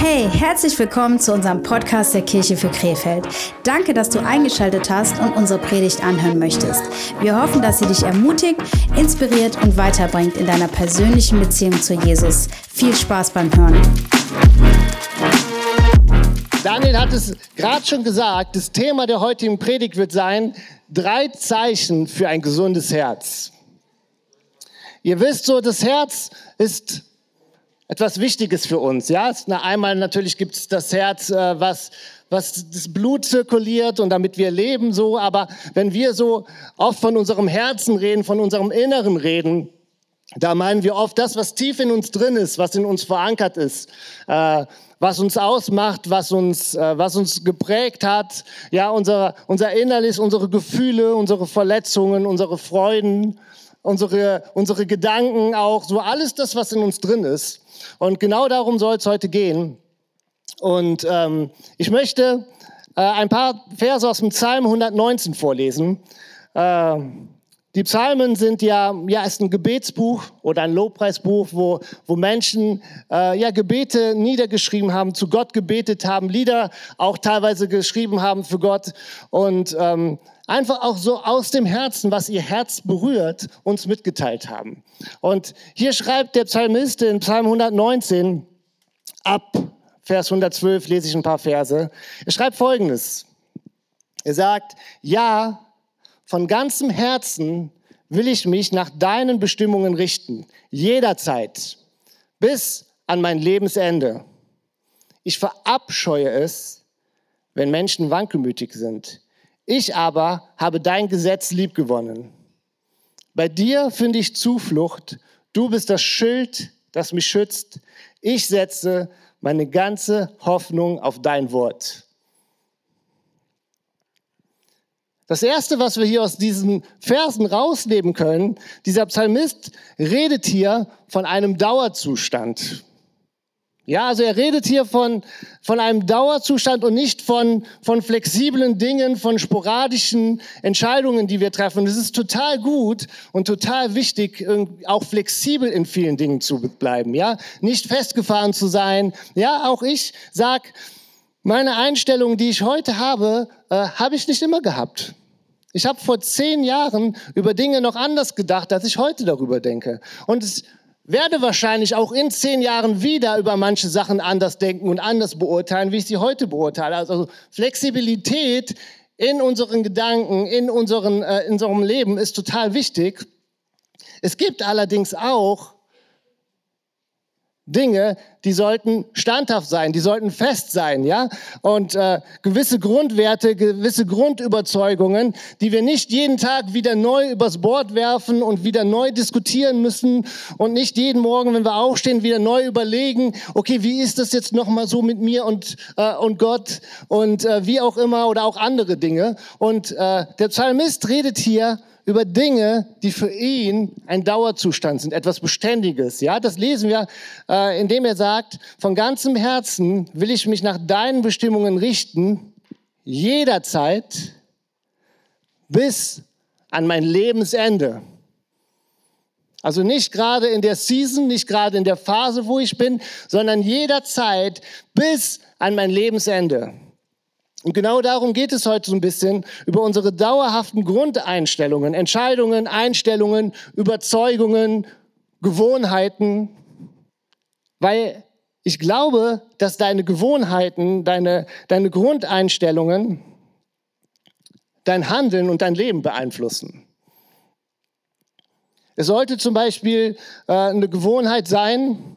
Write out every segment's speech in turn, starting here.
Hey, herzlich willkommen zu unserem Podcast der Kirche für Krefeld. Danke, dass du eingeschaltet hast und unsere Predigt anhören möchtest. Wir hoffen, dass sie dich ermutigt, inspiriert und weiterbringt in deiner persönlichen Beziehung zu Jesus. Viel Spaß beim Hören. Daniel hat es gerade schon gesagt, das Thema der heutigen Predigt wird sein, drei Zeichen für ein gesundes Herz. Ihr wisst so, das Herz ist etwas Wichtiges für uns. Ja, na, einmal natürlich gibt es das Herz, äh, was was das Blut zirkuliert und damit wir leben so. Aber wenn wir so oft von unserem Herzen reden, von unserem Inneren reden, da meinen wir oft das, was tief in uns drin ist, was in uns verankert ist, äh, was uns ausmacht, was uns, äh, was uns geprägt hat. Ja, unser, unser Innerlich, unsere Gefühle, unsere Verletzungen, unsere Freuden, unsere, unsere Gedanken auch, so alles das, was in uns drin ist. Und genau darum soll es heute gehen. Und ähm, ich möchte äh, ein paar Verse aus dem Psalm 119 vorlesen. Äh, die Psalmen sind ja, ja, ist ein Gebetsbuch oder ein Lobpreisbuch, wo, wo Menschen äh, ja, Gebete niedergeschrieben haben, zu Gott gebetet haben, Lieder auch teilweise geschrieben haben für Gott und ähm, einfach auch so aus dem Herzen, was ihr Herz berührt, uns mitgeteilt haben. Und hier schreibt der Psalmist in Psalm 119 ab Vers 112 lese ich ein paar Verse. Er schreibt Folgendes. Er sagt, ja, von ganzem Herzen will ich mich nach deinen Bestimmungen richten, jederzeit, bis an mein Lebensende. Ich verabscheue es, wenn Menschen wankelmütig sind. Ich aber habe dein Gesetz liebgewonnen. Bei dir finde ich Zuflucht. Du bist das Schild, das mich schützt. Ich setze meine ganze Hoffnung auf dein Wort. Das Erste, was wir hier aus diesen Versen rausnehmen können, dieser Psalmist redet hier von einem Dauerzustand. Ja, also er redet hier von, von einem Dauerzustand und nicht von, von flexiblen Dingen, von sporadischen Entscheidungen, die wir treffen. Es ist total gut und total wichtig, auch flexibel in vielen Dingen zu bleiben. Ja, nicht festgefahren zu sein. Ja, auch ich sag, meine Einstellung, die ich heute habe, äh, habe ich nicht immer gehabt. Ich habe vor zehn Jahren über Dinge noch anders gedacht, als ich heute darüber denke. Und es werde wahrscheinlich auch in zehn Jahren wieder über manche Sachen anders denken und anders beurteilen, wie ich sie heute beurteile. Also Flexibilität in unseren Gedanken, in, unseren, äh, in unserem Leben ist total wichtig. Es gibt allerdings auch Dinge, die sollten standhaft sein, die sollten fest sein, ja? Und äh, gewisse Grundwerte, gewisse Grundüberzeugungen, die wir nicht jeden Tag wieder neu übers Bord werfen und wieder neu diskutieren müssen und nicht jeden Morgen, wenn wir aufstehen, wieder neu überlegen, okay, wie ist das jetzt nochmal so mit mir und, äh, und Gott und äh, wie auch immer oder auch andere Dinge. Und äh, der Psalmist redet hier über Dinge, die für ihn ein Dauerzustand sind, etwas Beständiges. Ja, das lesen wir, äh, indem er sagt, von ganzem Herzen will ich mich nach deinen Bestimmungen richten, jederzeit bis an mein Lebensende. Also nicht gerade in der Season, nicht gerade in der Phase, wo ich bin, sondern jederzeit bis an mein Lebensende. Und genau darum geht es heute so ein bisschen, über unsere dauerhaften Grundeinstellungen, Entscheidungen, Einstellungen, Überzeugungen, Gewohnheiten, weil ich glaube, dass deine Gewohnheiten, deine, deine Grundeinstellungen dein Handeln und dein Leben beeinflussen. Es sollte zum Beispiel äh, eine Gewohnheit sein,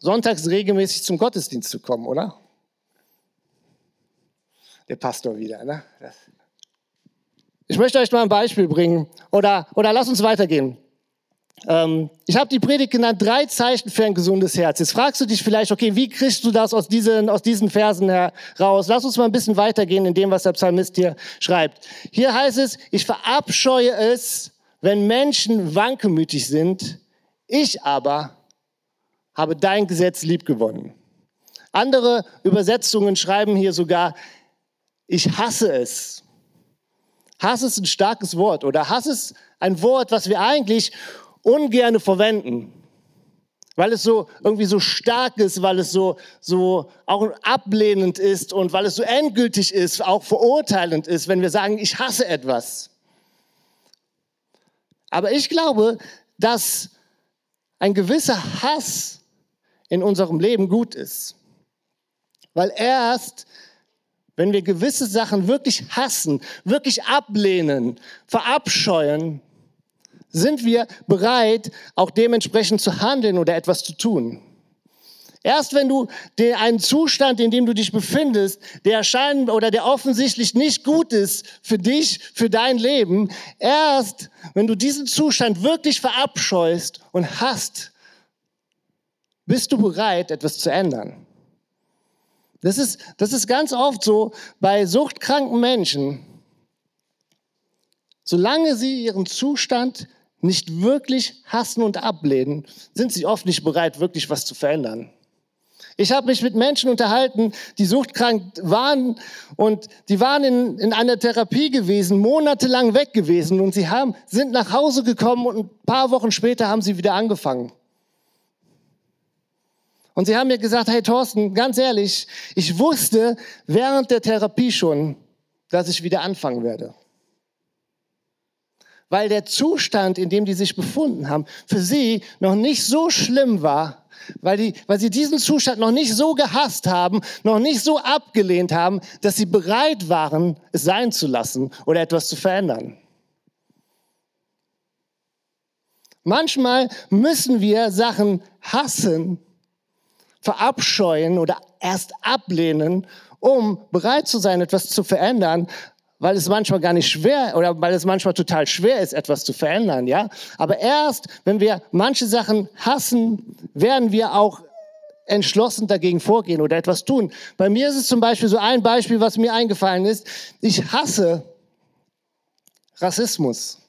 sonntags regelmäßig zum Gottesdienst zu kommen, oder? Der Pastor wieder. Ne? Ich möchte euch mal ein Beispiel bringen oder, oder lass uns weitergehen. Ähm, ich habe die Predigt genannt, drei Zeichen für ein gesundes Herz. Jetzt fragst du dich vielleicht, okay, wie kriegst du das aus diesen, aus diesen Versen heraus? Lass uns mal ein bisschen weitergehen in dem, was der Psalmist hier schreibt. Hier heißt es, ich verabscheue es, wenn Menschen wankelmütig sind. Ich aber habe dein Gesetz liebgewonnen. Andere Übersetzungen schreiben hier sogar, ich hasse es. Hass ist ein starkes Wort oder Hass ist ein Wort, was wir eigentlich ungern verwenden. weil es so irgendwie so stark ist, weil es so, so auch ablehnend ist und weil es so endgültig ist, auch verurteilend ist, wenn wir sagen, ich hasse etwas. Aber ich glaube, dass ein gewisser Hass in unserem Leben gut ist. Weil erst, wenn wir gewisse Sachen wirklich hassen, wirklich ablehnen, verabscheuen, sind wir bereit, auch dementsprechend zu handeln oder etwas zu tun. Erst wenn du den, einen Zustand, in dem du dich befindest, der erscheinen oder der offensichtlich nicht gut ist für dich, für dein Leben, erst wenn du diesen Zustand wirklich verabscheust und hast, bist du bereit, etwas zu ändern. Das ist, das ist ganz oft so bei suchtkranken Menschen. Solange sie ihren Zustand nicht wirklich hassen und ablehnen, sind sie oft nicht bereit, wirklich was zu verändern. Ich habe mich mit Menschen unterhalten, die suchtkrank waren und die waren in, in einer Therapie gewesen, monatelang weg gewesen und sie haben, sind nach Hause gekommen und ein paar Wochen später haben sie wieder angefangen. Und sie haben mir gesagt, hey Thorsten, ganz ehrlich, ich wusste während der Therapie schon, dass ich wieder anfangen werde weil der Zustand, in dem die sich befunden haben, für sie noch nicht so schlimm war, weil, die, weil sie diesen Zustand noch nicht so gehasst haben, noch nicht so abgelehnt haben, dass sie bereit waren, es sein zu lassen oder etwas zu verändern. Manchmal müssen wir Sachen hassen, verabscheuen oder erst ablehnen, um bereit zu sein, etwas zu verändern, weil es manchmal gar nicht schwer oder weil es manchmal total schwer ist, etwas zu verändern, ja. Aber erst, wenn wir manche Sachen hassen, werden wir auch entschlossen dagegen vorgehen oder etwas tun. Bei mir ist es zum Beispiel so ein Beispiel, was mir eingefallen ist. Ich hasse Rassismus.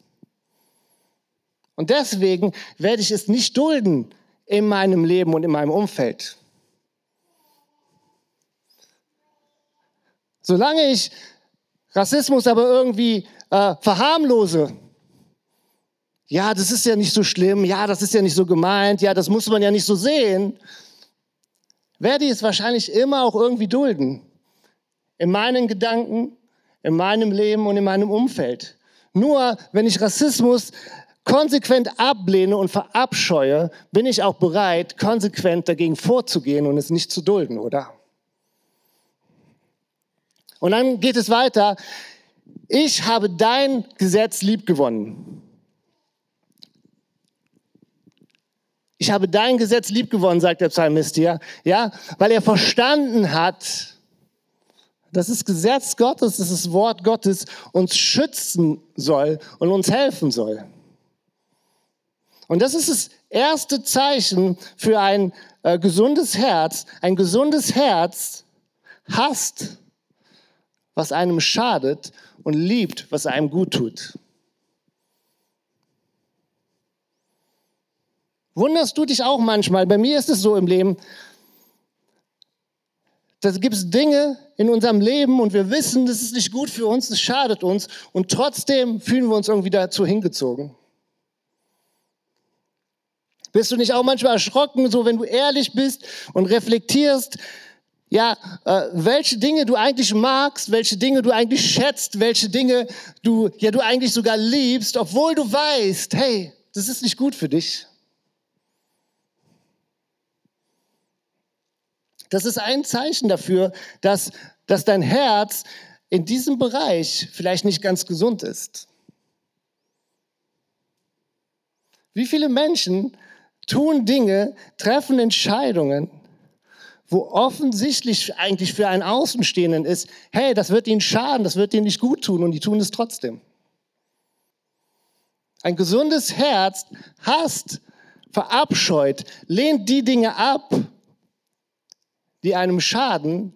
Und deswegen werde ich es nicht dulden in meinem Leben und in meinem Umfeld. Solange ich Rassismus aber irgendwie äh, verharmlose. Ja, das ist ja nicht so schlimm. Ja, das ist ja nicht so gemeint. Ja, das muss man ja nicht so sehen. Werde ich es wahrscheinlich immer auch irgendwie dulden. In meinen Gedanken, in meinem Leben und in meinem Umfeld. Nur wenn ich Rassismus konsequent ablehne und verabscheue, bin ich auch bereit, konsequent dagegen vorzugehen und es nicht zu dulden, oder? Und dann geht es weiter. Ich habe dein Gesetz liebgewonnen. Ich habe dein Gesetz liebgewonnen, sagt der Psalmist hier, ja, weil er verstanden hat, dass das Gesetz Gottes, dass das Wort Gottes uns schützen soll und uns helfen soll. Und das ist das erste Zeichen für ein äh, gesundes Herz. Ein gesundes Herz hasst was einem schadet und liebt, was einem gut tut. Wunderst du dich auch manchmal? Bei mir ist es so im Leben, da gibt es Dinge in unserem Leben und wir wissen, das ist nicht gut für uns, es schadet uns und trotzdem fühlen wir uns irgendwie dazu hingezogen. Bist du nicht auch manchmal erschrocken, so wenn du ehrlich bist und reflektierst, ja, äh, welche Dinge du eigentlich magst, welche Dinge du eigentlich schätzt, welche Dinge du, ja, du eigentlich sogar liebst, obwohl du weißt, hey, das ist nicht gut für dich. Das ist ein Zeichen dafür, dass, dass dein Herz in diesem Bereich vielleicht nicht ganz gesund ist. Wie viele Menschen tun Dinge, treffen Entscheidungen, wo offensichtlich eigentlich für einen Außenstehenden ist, hey, das wird ihnen schaden, das wird ihnen nicht gut tun und die tun es trotzdem. Ein gesundes Herz hasst, verabscheut, lehnt die Dinge ab, die einem schaden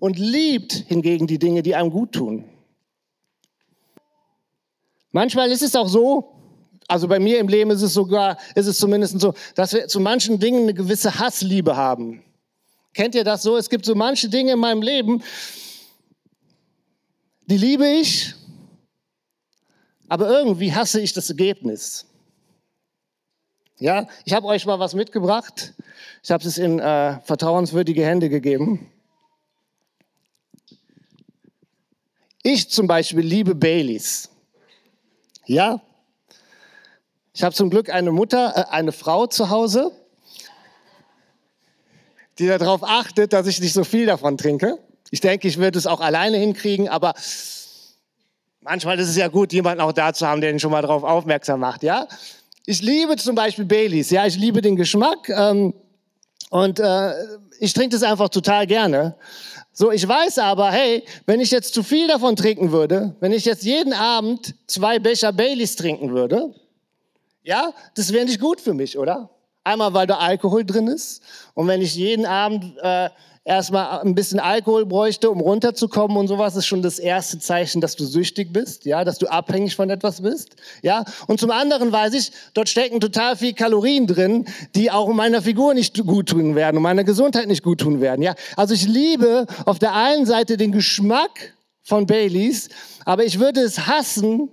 und liebt hingegen die Dinge, die einem gut tun. Manchmal ist es auch so, also bei mir im Leben ist es sogar, ist es zumindest so, dass wir zu manchen Dingen eine gewisse Hassliebe haben. Kennt ihr das so? Es gibt so manche Dinge in meinem Leben, die liebe ich, aber irgendwie hasse ich das Ergebnis. Ja, ich habe euch mal was mitgebracht. Ich habe es in äh, vertrauenswürdige Hände gegeben. Ich zum Beispiel liebe Baileys. Ja, ich habe zum Glück eine Mutter, äh, eine Frau zu Hause, die darauf achtet, dass ich nicht so viel davon trinke. Ich denke, ich würde es auch alleine hinkriegen, aber manchmal ist es ja gut, jemanden auch da zu haben, der ihn schon mal darauf aufmerksam macht. Ja, ich liebe zum Beispiel Baileys. Ja, ich liebe den Geschmack ähm, und äh, ich trinke das einfach total gerne. So, ich weiß aber, hey, wenn ich jetzt zu viel davon trinken würde, wenn ich jetzt jeden Abend zwei Becher Baileys trinken würde, ja, das wäre nicht gut für mich, oder? Einmal, weil da Alkohol drin ist. Und wenn ich jeden Abend äh, erstmal ein bisschen Alkohol bräuchte, um runterzukommen und sowas, ist schon das erste Zeichen, dass du süchtig bist, ja, dass du abhängig von etwas bist, ja. Und zum anderen weiß ich, dort stecken total viel Kalorien drin, die auch meiner Figur nicht gut tun werden und meiner Gesundheit nicht gut tun werden, ja. Also ich liebe auf der einen Seite den Geschmack von Baileys, aber ich würde es hassen,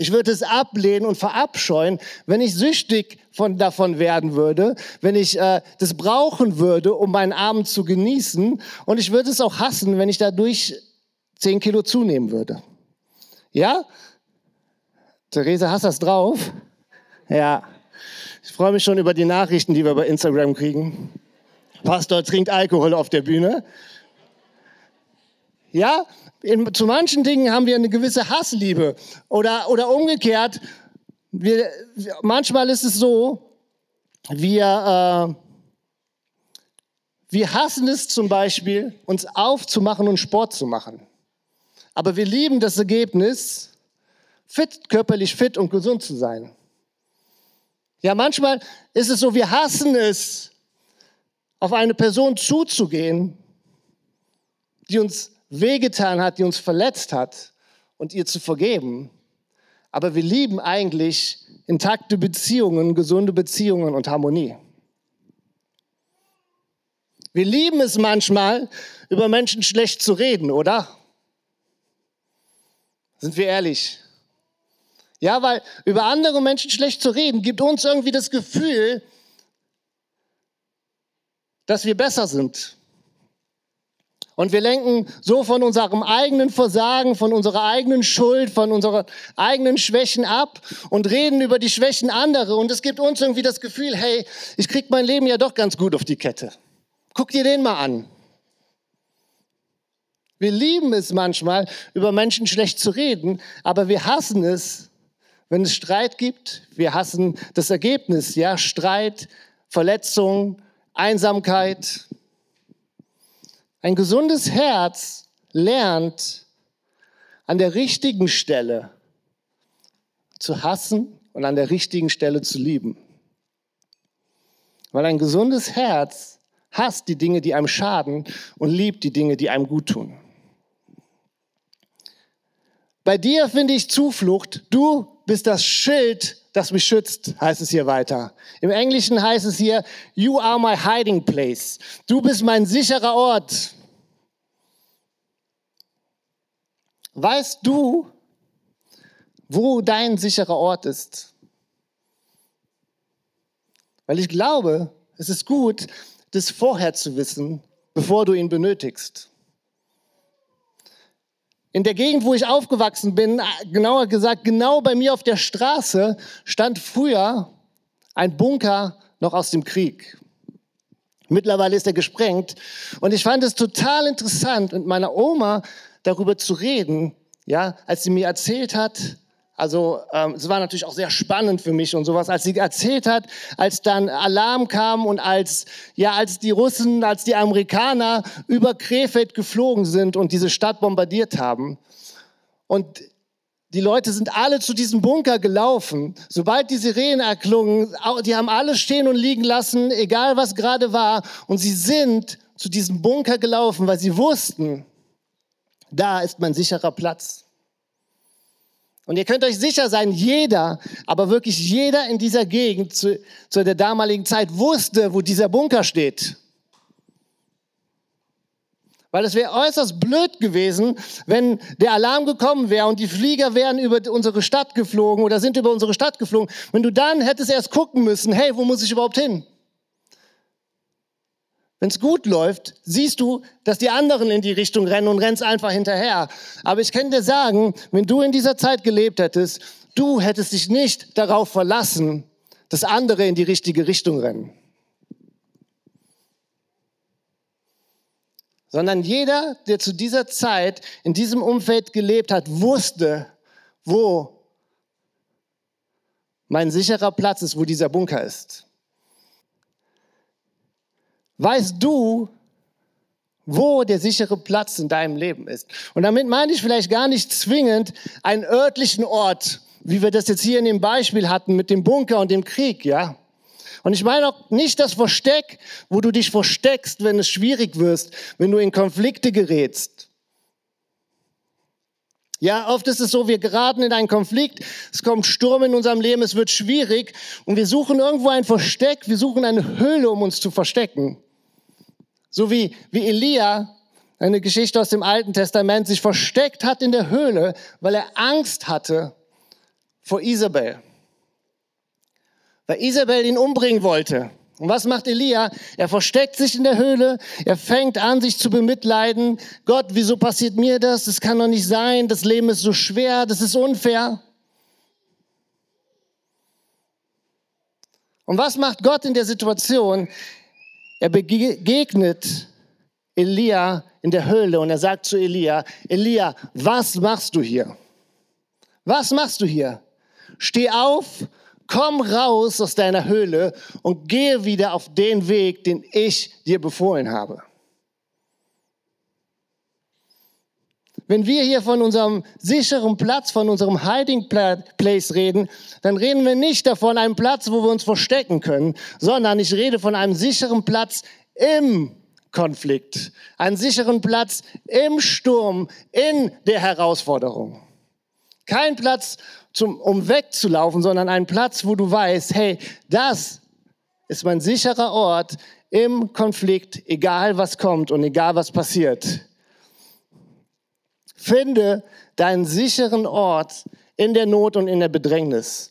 ich würde es ablehnen und verabscheuen, wenn ich süchtig von, davon werden würde, wenn ich äh, das brauchen würde, um meinen Abend zu genießen. Und ich würde es auch hassen, wenn ich dadurch zehn Kilo zunehmen würde. Ja? Therese, hast das drauf? Ja. Ich freue mich schon über die Nachrichten, die wir bei Instagram kriegen. Pastor trinkt Alkohol auf der Bühne. Ja, in, zu manchen Dingen haben wir eine gewisse Hassliebe. Oder, oder umgekehrt, wir, manchmal ist es so, wir, äh, wir hassen es zum Beispiel, uns aufzumachen und Sport zu machen. Aber wir lieben das Ergebnis, fit, körperlich fit und gesund zu sein. Ja, manchmal ist es so, wir hassen es, auf eine Person zuzugehen, die uns wehgetan hat, die uns verletzt hat und ihr zu vergeben. Aber wir lieben eigentlich intakte Beziehungen, gesunde Beziehungen und Harmonie. Wir lieben es manchmal, über Menschen schlecht zu reden, oder? Sind wir ehrlich? Ja, weil über andere Menschen schlecht zu reden, gibt uns irgendwie das Gefühl, dass wir besser sind. Und wir lenken so von unserem eigenen Versagen, von unserer eigenen Schuld, von unseren eigenen Schwächen ab und reden über die Schwächen anderer. Und es gibt uns irgendwie das Gefühl, hey, ich krieg mein Leben ja doch ganz gut auf die Kette. Guck dir den mal an. Wir lieben es manchmal, über Menschen schlecht zu reden, aber wir hassen es, wenn es Streit gibt. Wir hassen das Ergebnis, ja, Streit, Verletzung, Einsamkeit. Ein gesundes Herz lernt an der richtigen Stelle zu hassen und an der richtigen Stelle zu lieben. Weil ein gesundes Herz hasst die Dinge, die einem schaden und liebt die Dinge, die einem gut tun. Bei dir finde ich Zuflucht. Du bist das Schild, das mich schützt, heißt es hier weiter. Im Englischen heißt es hier, you are my hiding place. Du bist mein sicherer Ort. Weißt du, wo dein sicherer Ort ist? Weil ich glaube, es ist gut, das vorher zu wissen, bevor du ihn benötigst. In der Gegend, wo ich aufgewachsen bin, genauer gesagt, genau bei mir auf der Straße, stand früher ein Bunker noch aus dem Krieg. Mittlerweile ist er gesprengt. Und ich fand es total interessant, mit meiner Oma darüber zu reden, ja, als sie mir erzählt hat, also ähm, es war natürlich auch sehr spannend für mich und sowas, als sie erzählt hat, als dann Alarm kam und als ja, als die Russen, als die Amerikaner über Krefeld geflogen sind und diese Stadt bombardiert haben und die Leute sind alle zu diesem Bunker gelaufen. Sobald die Sirenen erklungen, die haben alles stehen und liegen lassen, egal was gerade war. Und sie sind zu diesem Bunker gelaufen, weil sie wussten, da ist mein sicherer Platz. Und ihr könnt euch sicher sein, jeder, aber wirklich jeder in dieser Gegend zu, zu der damaligen Zeit wusste, wo dieser Bunker steht. Weil es wäre äußerst blöd gewesen, wenn der Alarm gekommen wäre und die Flieger wären über unsere Stadt geflogen oder sind über unsere Stadt geflogen. Wenn du dann hättest erst gucken müssen, hey, wo muss ich überhaupt hin? Wenn es gut läuft, siehst du, dass die anderen in die Richtung rennen und rennst einfach hinterher. Aber ich kann dir sagen, wenn du in dieser Zeit gelebt hättest, du hättest dich nicht darauf verlassen, dass andere in die richtige Richtung rennen. Sondern jeder, der zu dieser Zeit in diesem Umfeld gelebt hat, wusste, wo mein sicherer Platz ist, wo dieser Bunker ist. Weißt du, wo der sichere Platz in deinem Leben ist? Und damit meine ich vielleicht gar nicht zwingend einen örtlichen Ort, wie wir das jetzt hier in dem Beispiel hatten mit dem Bunker und dem Krieg, ja? Und ich meine auch nicht das Versteck, wo du dich versteckst, wenn es schwierig wirst, wenn du in Konflikte gerätst. Ja, oft ist es so, wir geraten in einen Konflikt, es kommt Sturm in unserem Leben, es wird schwierig und wir suchen irgendwo ein Versteck, wir suchen eine Höhle, um uns zu verstecken. So wie, wie Elia, eine Geschichte aus dem Alten Testament, sich versteckt hat in der Höhle, weil er Angst hatte vor Isabel. Weil Isabel ihn umbringen wollte. Und was macht Elia? Er versteckt sich in der Höhle, er fängt an, sich zu bemitleiden. Gott, wieso passiert mir das? Das kann doch nicht sein, das Leben ist so schwer, das ist unfair. Und was macht Gott in der Situation? Er begegnet Elia in der Höhle und er sagt zu Elia, Elia, was machst du hier? Was machst du hier? Steh auf, komm raus aus deiner Höhle und gehe wieder auf den Weg, den ich dir befohlen habe. Wenn wir hier von unserem sicheren Platz, von unserem Hiding Place reden, dann reden wir nicht davon, einem Platz, wo wir uns verstecken können, sondern ich rede von einem sicheren Platz im Konflikt, einen sicheren Platz im Sturm, in der Herausforderung. Kein Platz, zum, um wegzulaufen, sondern ein Platz, wo du weißt, hey, das ist mein sicherer Ort im Konflikt, egal was kommt und egal was passiert. Finde deinen sicheren Ort in der Not und in der Bedrängnis.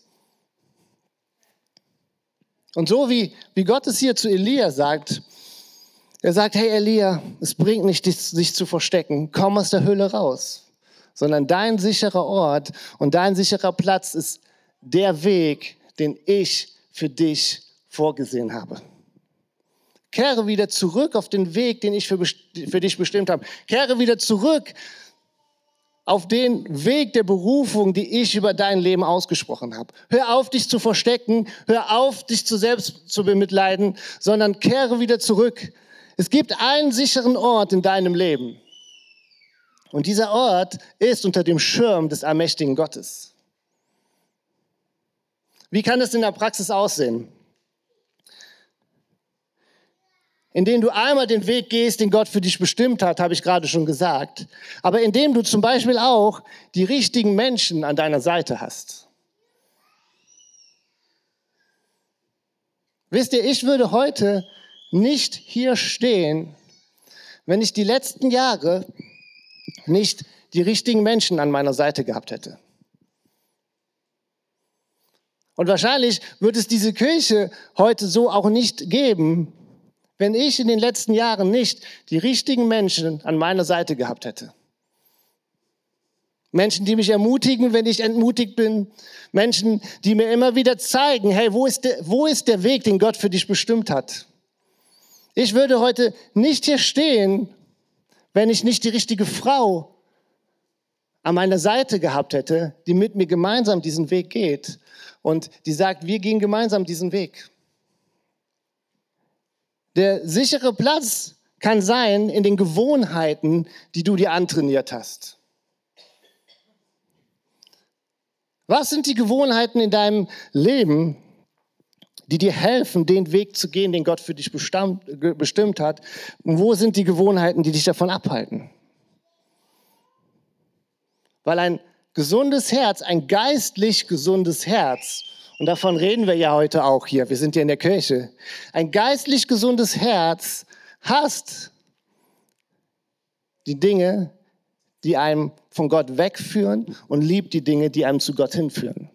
Und so wie, wie Gott es hier zu Elia sagt, er sagt, hey Elia, es bringt nicht, dich, sich zu verstecken, komm aus der Höhle raus, sondern dein sicherer Ort und dein sicherer Platz ist der Weg, den ich für dich vorgesehen habe. Kehre wieder zurück auf den Weg, den ich für, für dich bestimmt habe. Kehre wieder zurück auf den Weg der Berufung, die ich über dein Leben ausgesprochen habe. Hör auf, dich zu verstecken, hör auf, dich zu selbst zu bemitleiden, sondern kehre wieder zurück. Es gibt einen sicheren Ort in deinem Leben. Und dieser Ort ist unter dem Schirm des allmächtigen Gottes. Wie kann es in der Praxis aussehen? Indem du einmal den Weg gehst, den Gott für dich bestimmt hat, habe ich gerade schon gesagt, aber indem du zum Beispiel auch die richtigen Menschen an deiner Seite hast. Wisst ihr, ich würde heute nicht hier stehen, wenn ich die letzten Jahre nicht die richtigen Menschen an meiner Seite gehabt hätte. Und wahrscheinlich wird es diese Kirche heute so auch nicht geben, wenn ich in den letzten Jahren nicht die richtigen Menschen an meiner Seite gehabt hätte. Menschen, die mich ermutigen, wenn ich entmutigt bin. Menschen, die mir immer wieder zeigen, hey, wo ist der, wo ist der Weg, den Gott für dich bestimmt hat? Ich würde heute nicht hier stehen, wenn ich nicht die richtige Frau an meiner Seite gehabt hätte, die mit mir gemeinsam diesen Weg geht und die sagt, wir gehen gemeinsam diesen Weg. Der sichere Platz kann sein in den Gewohnheiten, die du dir antrainiert hast. Was sind die Gewohnheiten in deinem Leben, die dir helfen, den Weg zu gehen, den Gott für dich bestimmt hat? Und wo sind die Gewohnheiten, die dich davon abhalten? Weil ein gesundes Herz, ein geistlich gesundes Herz, und davon reden wir ja heute auch hier. Wir sind ja in der Kirche. Ein geistlich gesundes Herz hasst die Dinge, die einem von Gott wegführen und liebt die Dinge, die einem zu Gott hinführen.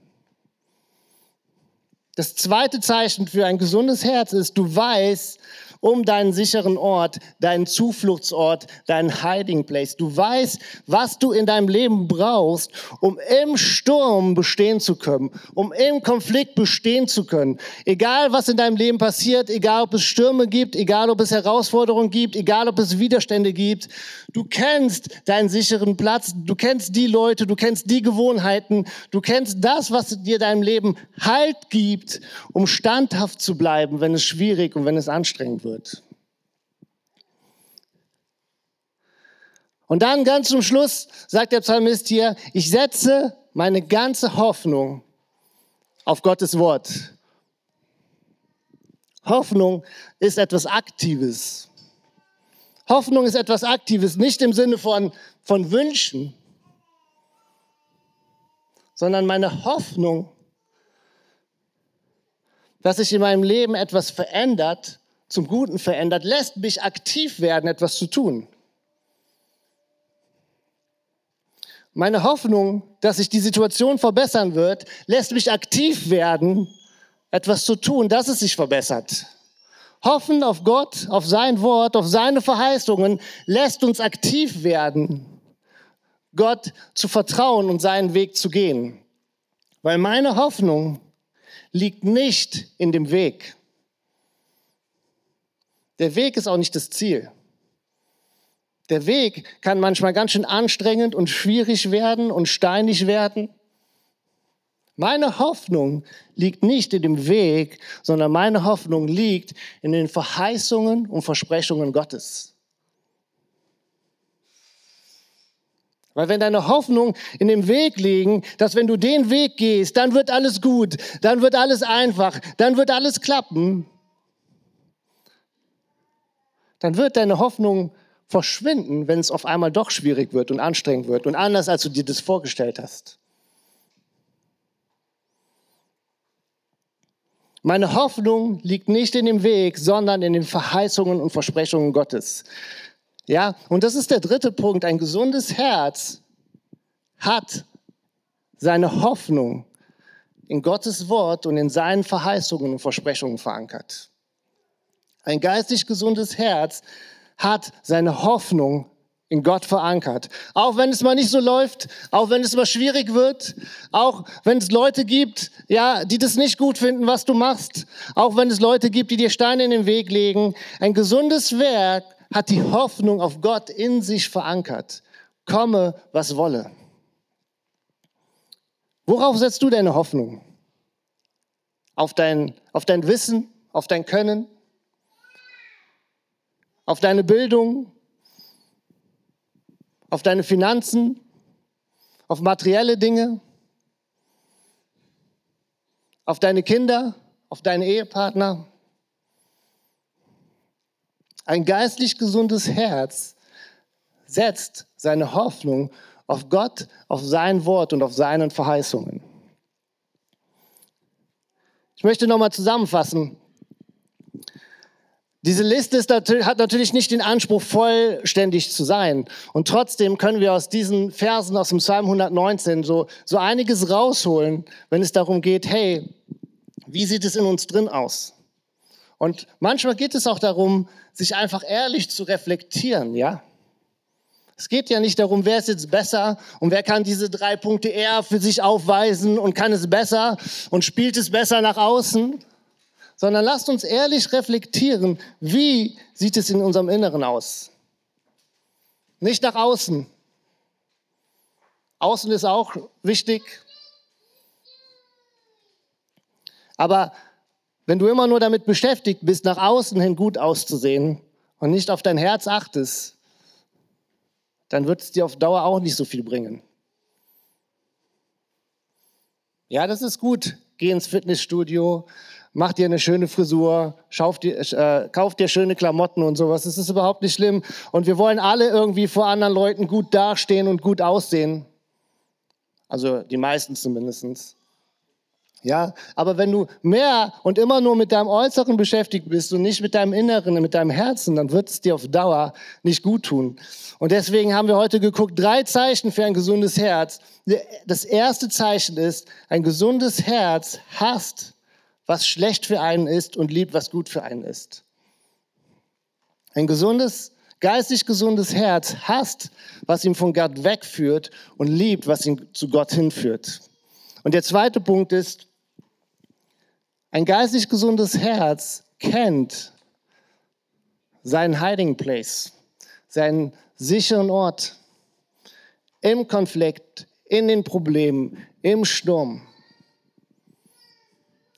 Das zweite Zeichen für ein gesundes Herz ist, du weißt, um deinen sicheren Ort, deinen Zufluchtsort, deinen Hiding Place. Du weißt, was du in deinem Leben brauchst, um im Sturm bestehen zu können, um im Konflikt bestehen zu können. Egal, was in deinem Leben passiert, egal, ob es Stürme gibt, egal, ob es Herausforderungen gibt, egal, ob es Widerstände gibt. Du kennst deinen sicheren Platz, du kennst die Leute, du kennst die Gewohnheiten, du kennst das, was dir deinem Leben Halt gibt, um standhaft zu bleiben, wenn es schwierig und wenn es anstrengend wird. Und dann ganz zum Schluss sagt der Psalmist hier, ich setze meine ganze Hoffnung auf Gottes Wort. Hoffnung ist etwas Aktives. Hoffnung ist etwas Aktives, nicht im Sinne von, von Wünschen, sondern meine Hoffnung, dass sich in meinem Leben etwas verändert, zum Guten verändert, lässt mich aktiv werden, etwas zu tun. Meine Hoffnung, dass sich die Situation verbessern wird, lässt mich aktiv werden, etwas zu tun, dass es sich verbessert. Hoffen auf Gott, auf sein Wort, auf seine Verheißungen lässt uns aktiv werden, Gott zu vertrauen und seinen Weg zu gehen. Weil meine Hoffnung liegt nicht in dem Weg. Der Weg ist auch nicht das Ziel. Der Weg kann manchmal ganz schön anstrengend und schwierig werden und steinig werden. Meine Hoffnung liegt nicht in dem Weg, sondern meine Hoffnung liegt in den Verheißungen und Versprechungen Gottes. Weil wenn deine Hoffnung in dem Weg liegen, dass wenn du den Weg gehst, dann wird alles gut, dann wird alles einfach, dann wird alles klappen, dann wird deine Hoffnung verschwinden, wenn es auf einmal doch schwierig wird und anstrengend wird und anders, als du dir das vorgestellt hast. Meine Hoffnung liegt nicht in dem Weg, sondern in den Verheißungen und Versprechungen Gottes. Ja, und das ist der dritte Punkt. Ein gesundes Herz hat seine Hoffnung in Gottes Wort und in seinen Verheißungen und Versprechungen verankert. Ein geistig gesundes Herz hat seine Hoffnung in Gott verankert. Auch wenn es mal nicht so läuft, auch wenn es mal schwierig wird, auch wenn es Leute gibt, ja, die das nicht gut finden, was du machst, auch wenn es Leute gibt, die dir Steine in den Weg legen. Ein gesundes Werk hat die Hoffnung auf Gott in sich verankert. Komme, was wolle. Worauf setzt du deine Hoffnung? Auf dein, auf dein Wissen, auf dein Können, auf deine Bildung, auf deine Finanzen, auf materielle Dinge, auf deine Kinder, auf deine Ehepartner. Ein geistlich gesundes Herz setzt seine Hoffnung auf Gott, auf sein Wort und auf seinen Verheißungen. Ich möchte nochmal zusammenfassen. Diese Liste ist, hat natürlich nicht den Anspruch, vollständig zu sein. Und trotzdem können wir aus diesen Versen aus dem Psalm 119 so, so einiges rausholen, wenn es darum geht, hey, wie sieht es in uns drin aus? Und manchmal geht es auch darum, sich einfach ehrlich zu reflektieren, ja? Es geht ja nicht darum, wer ist jetzt besser und wer kann diese drei Punkte eher für sich aufweisen und kann es besser und spielt es besser nach außen, sondern lasst uns ehrlich reflektieren, wie sieht es in unserem Inneren aus? Nicht nach außen. Außen ist auch wichtig. Aber wenn du immer nur damit beschäftigt bist, nach außen hin gut auszusehen und nicht auf dein Herz achtest, dann wird es dir auf Dauer auch nicht so viel bringen. Ja, das ist gut. Geh ins Fitnessstudio, mach dir eine schöne Frisur, dir, äh, kauf dir schöne Klamotten und sowas. Das ist überhaupt nicht schlimm. Und wir wollen alle irgendwie vor anderen Leuten gut dastehen und gut aussehen. Also die meisten zumindest. Ja, aber wenn du mehr und immer nur mit deinem Äußeren beschäftigt bist und nicht mit deinem Inneren, mit deinem Herzen, dann wird es dir auf Dauer nicht gut tun. Und deswegen haben wir heute geguckt, drei Zeichen für ein gesundes Herz. Das erste Zeichen ist, ein gesundes Herz hasst, was schlecht für einen ist und liebt, was gut für einen ist. Ein gesundes, geistig gesundes Herz hasst, was ihn von Gott wegführt und liebt, was ihn zu Gott hinführt. Und der zweite Punkt ist, ein geistig gesundes Herz kennt seinen Hiding Place, seinen sicheren Ort im Konflikt, in den Problemen, im Sturm.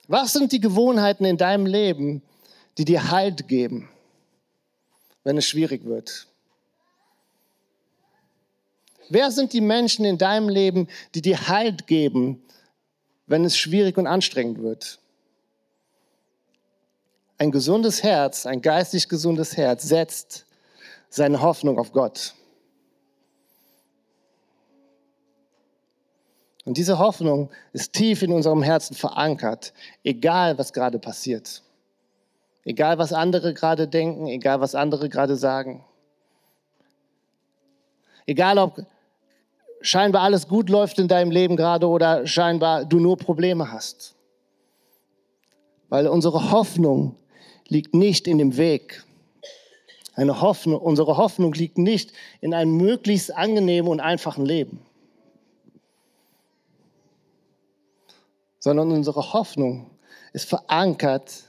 Was sind die Gewohnheiten in deinem Leben, die dir Halt geben, wenn es schwierig wird? Wer sind die Menschen in deinem Leben, die dir Halt geben, wenn es schwierig und anstrengend wird? Ein gesundes Herz, ein geistig gesundes Herz setzt seine Hoffnung auf Gott. Und diese Hoffnung ist tief in unserem Herzen verankert, egal was gerade passiert. Egal was andere gerade denken, egal was andere gerade sagen. Egal ob scheinbar alles gut läuft in deinem Leben gerade oder scheinbar du nur Probleme hast. Weil unsere Hoffnung liegt nicht in dem Weg. Hoffnung, unsere Hoffnung liegt nicht in einem möglichst angenehmen und einfachen Leben. Sondern unsere Hoffnung ist verankert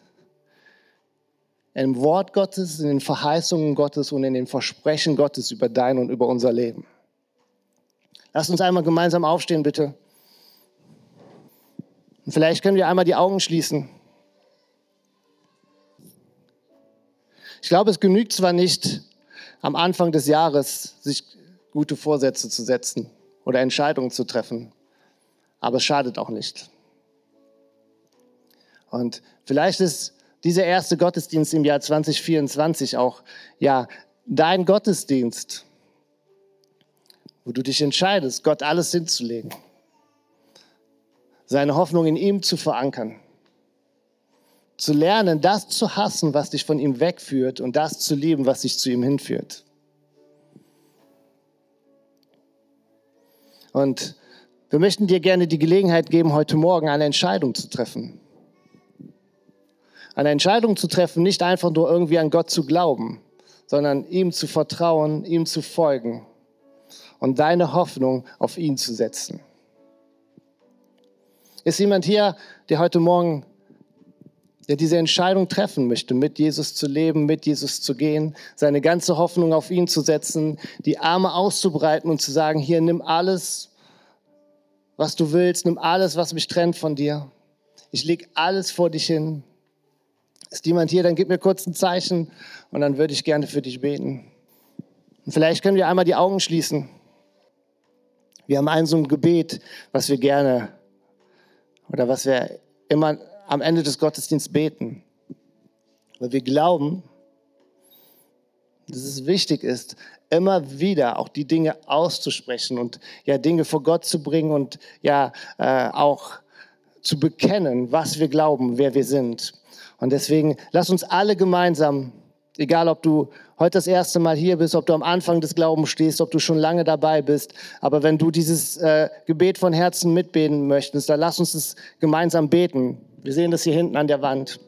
im Wort Gottes, in den Verheißungen Gottes und in den Versprechen Gottes über dein und über unser Leben. Lasst uns einmal gemeinsam aufstehen, bitte. Und vielleicht können wir einmal die Augen schließen. Ich glaube, es genügt zwar nicht, am Anfang des Jahres sich gute Vorsätze zu setzen oder Entscheidungen zu treffen, aber es schadet auch nicht. Und vielleicht ist dieser erste Gottesdienst im Jahr 2024 auch ja dein Gottesdienst, wo du dich entscheidest, Gott alles hinzulegen, seine Hoffnung in ihm zu verankern, zu lernen, das zu hassen, was dich von ihm wegführt und das zu lieben, was dich zu ihm hinführt. Und wir möchten dir gerne die Gelegenheit geben, heute Morgen eine Entscheidung zu treffen eine Entscheidung zu treffen, nicht einfach nur irgendwie an Gott zu glauben, sondern ihm zu vertrauen, ihm zu folgen und deine Hoffnung auf ihn zu setzen. Ist jemand hier, der heute Morgen der diese Entscheidung treffen möchte, mit Jesus zu leben, mit Jesus zu gehen, seine ganze Hoffnung auf ihn zu setzen, die Arme auszubreiten und zu sagen, hier nimm alles, was du willst, nimm alles, was mich trennt von dir. Ich leg alles vor dich hin. Ist jemand hier, dann gib mir kurz ein Zeichen und dann würde ich gerne für dich beten. Und vielleicht können wir einmal die Augen schließen. Wir haben ein so ein Gebet, was wir gerne oder was wir immer am Ende des Gottesdienstes beten. Weil wir glauben, dass es wichtig ist, immer wieder auch die Dinge auszusprechen und ja Dinge vor Gott zu bringen und ja äh, auch zu bekennen, was wir glauben, wer wir sind. Und deswegen lass uns alle gemeinsam, egal ob du heute das erste Mal hier bist, ob du am Anfang des Glaubens stehst, ob du schon lange dabei bist, aber wenn du dieses äh, Gebet von Herzen mitbeten möchtest, dann lass uns es gemeinsam beten. Wir sehen das hier hinten an der Wand.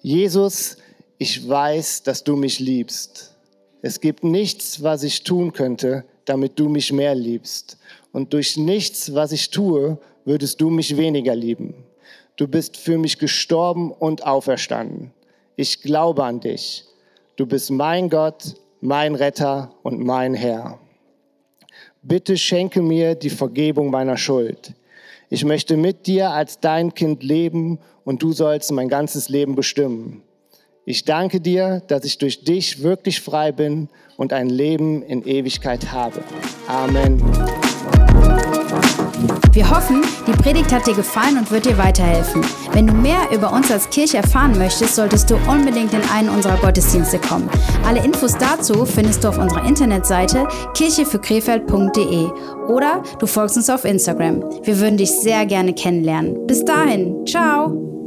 Jesus, ich weiß, dass du mich liebst. Es gibt nichts, was ich tun könnte, damit du mich mehr liebst. Und durch nichts, was ich tue, würdest du mich weniger lieben. Du bist für mich gestorben und auferstanden. Ich glaube an dich. Du bist mein Gott, mein Retter und mein Herr. Bitte schenke mir die Vergebung meiner Schuld. Ich möchte mit dir als dein Kind leben und du sollst mein ganzes Leben bestimmen. Ich danke dir, dass ich durch dich wirklich frei bin und ein Leben in Ewigkeit habe. Amen. Wir hoffen, die Predigt hat dir gefallen und wird dir weiterhelfen. Wenn du mehr über uns als Kirche erfahren möchtest, solltest du unbedingt in einen unserer Gottesdienste kommen. Alle Infos dazu findest du auf unserer Internetseite kircheführkrefeld.de oder du folgst uns auf Instagram. Wir würden dich sehr gerne kennenlernen. Bis dahin, ciao!